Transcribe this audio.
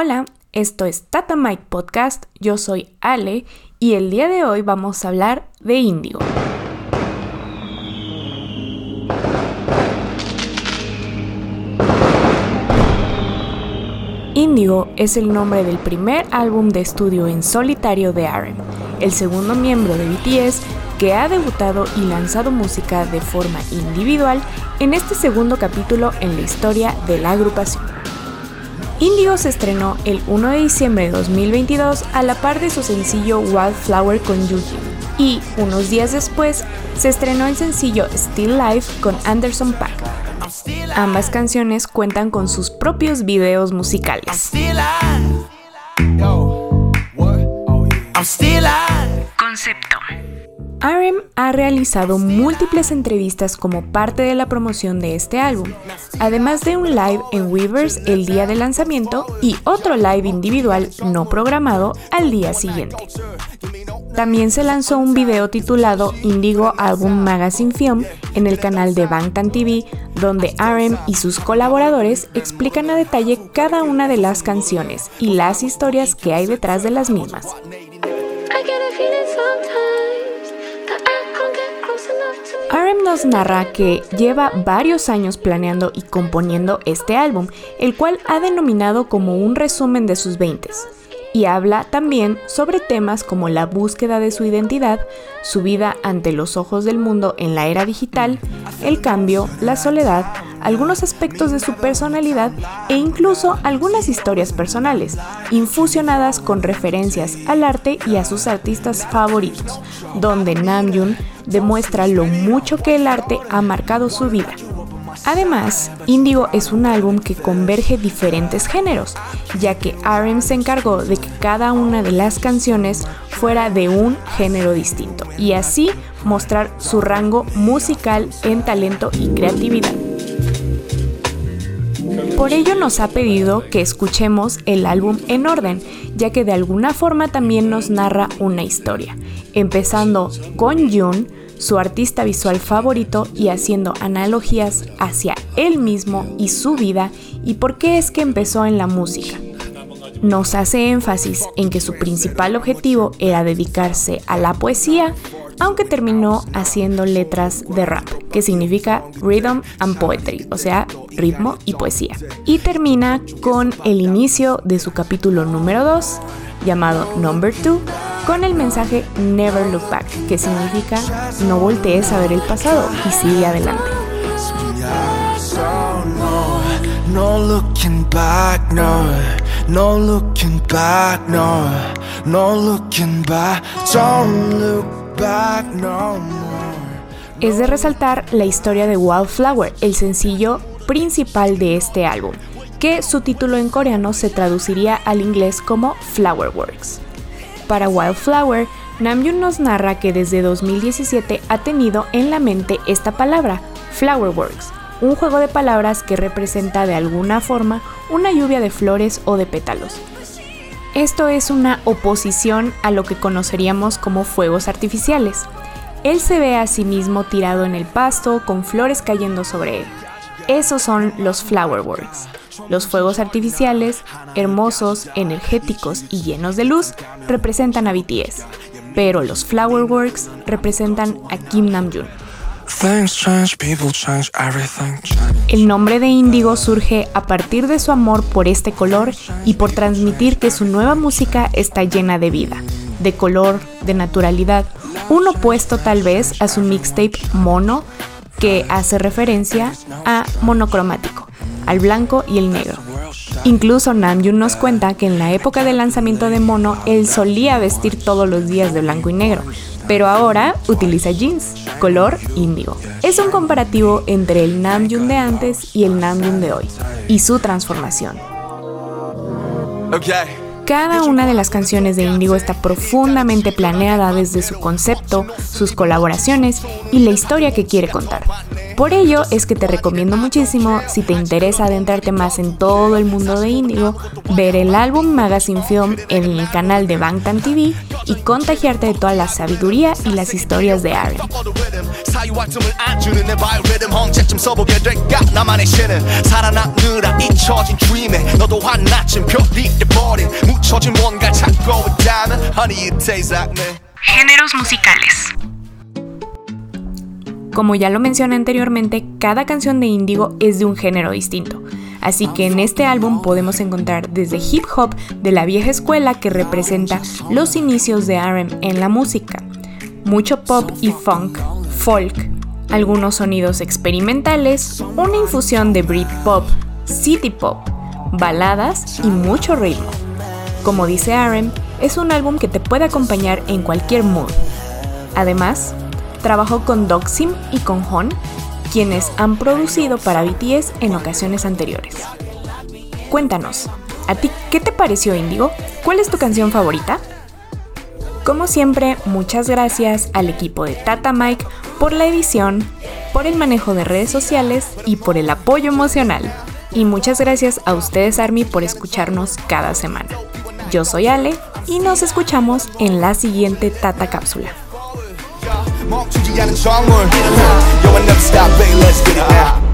Hola, esto es Tata Mike Podcast, yo soy Ale y el día de hoy vamos a hablar de Índigo. Índigo es el nombre del primer álbum de estudio en solitario de RM, el segundo miembro de BTS que ha debutado y lanzado música de forma individual en este segundo capítulo en la historia de la agrupación. Indigo se estrenó el 1 de diciembre de 2022 a la par de su sencillo Wildflower con Yuji y unos días después se estrenó el sencillo Still Life con Anderson Paak. Ambas canciones cuentan con sus propios videos musicales. Concepto. RM ha realizado múltiples entrevistas como parte de la promoción de este álbum, además de un live en Weavers el día de lanzamiento y otro live individual no programado al día siguiente. También se lanzó un video titulado Indigo Album Magazine Film en el canal de Bangtan TV, donde RM y sus colaboradores explican a detalle cada una de las canciones y las historias que hay detrás de las mismas. RM nos narra que lleva varios años planeando y componiendo este álbum, el cual ha denominado como un resumen de sus 20 y habla también sobre temas como la búsqueda de su identidad, su vida ante los ojos del mundo en la era digital, el cambio, la soledad, algunos aspectos de su personalidad e incluso algunas historias personales, infusionadas con referencias al arte y a sus artistas favoritos, donde Namjoon demuestra lo mucho que el arte ha marcado su vida. Además, Indigo es un álbum que converge diferentes géneros, ya que RM se encargó de que cada una de las canciones fuera de un género distinto y así mostrar su rango musical en talento y creatividad. Por ello nos ha pedido que escuchemos el álbum en orden, ya que de alguna forma también nos narra una historia, empezando con June, su artista visual favorito y haciendo analogías hacia él mismo y su vida y por qué es que empezó en la música. Nos hace énfasis en que su principal objetivo era dedicarse a la poesía, aunque terminó haciendo letras de rap, que significa Rhythm and Poetry, o sea, ritmo y poesía. Y termina con el inicio de su capítulo número 2, llamado Number 2, con el mensaje Never Look Back, que significa no voltees a ver el pasado y sigue adelante. Es de resaltar la historia de Wildflower, el sencillo principal de este álbum, que su título en coreano se traduciría al inglés como Flowerworks. Para Wildflower, Namjoon nos narra que desde 2017 ha tenido en la mente esta palabra, Flowerworks, un juego de palabras que representa de alguna forma una lluvia de flores o de pétalos. Esto es una oposición a lo que conoceríamos como fuegos artificiales. Él se ve a sí mismo tirado en el pasto con flores cayendo sobre él. Esos son los Flowerworks. Los fuegos artificiales, hermosos, energéticos y llenos de luz, representan a BTS, pero los Flowerworks representan a Kim Namjoon. El nombre de Indigo surge a partir de su amor por este color y por transmitir que su nueva música está llena de vida, de color, de naturalidad, un opuesto tal vez a su mixtape Mono, que hace referencia a monocromático al blanco y el negro. Incluso Namjoon nos cuenta que en la época del lanzamiento de Mono él solía vestir todos los días de blanco y negro, pero ahora utiliza jeans, color índigo. Es un comparativo entre el Namjoon de antes y el Namjoon de hoy, y su transformación. Cada una de las canciones de Indigo está profundamente planeada desde su concepto, sus colaboraciones y la historia que quiere contar. Por ello es que te recomiendo muchísimo, si te interesa adentrarte más en todo el mundo de Indigo, ver el álbum Magazine Film en el canal de Bangtan TV y contagiarte de toda la sabiduría y las historias de Aaron. Géneros musicales. Como ya lo mencioné anteriormente, cada canción de Indigo es de un género distinto. Así que en este álbum podemos encontrar desde hip hop de la vieja escuela que representa los inicios de RM en la música, mucho pop y funk, folk, algunos sonidos experimentales, una infusión de Britpop, City Pop, baladas y mucho ritmo. Como dice RM, es un álbum que te puede acompañar en cualquier mood. Además, Trabajó con Doxim y con Hon, quienes han producido para BTS en ocasiones anteriores. Cuéntanos, ¿a ti qué te pareció Indigo? ¿Cuál es tu canción favorita? Como siempre, muchas gracias al equipo de Tata Mike por la edición, por el manejo de redes sociales y por el apoyo emocional. Y muchas gracias a ustedes Army por escucharnos cada semana. Yo soy Ale y nos escuchamos en la siguiente Tata Cápsula. Yo, I never stop, baby, let's get it now.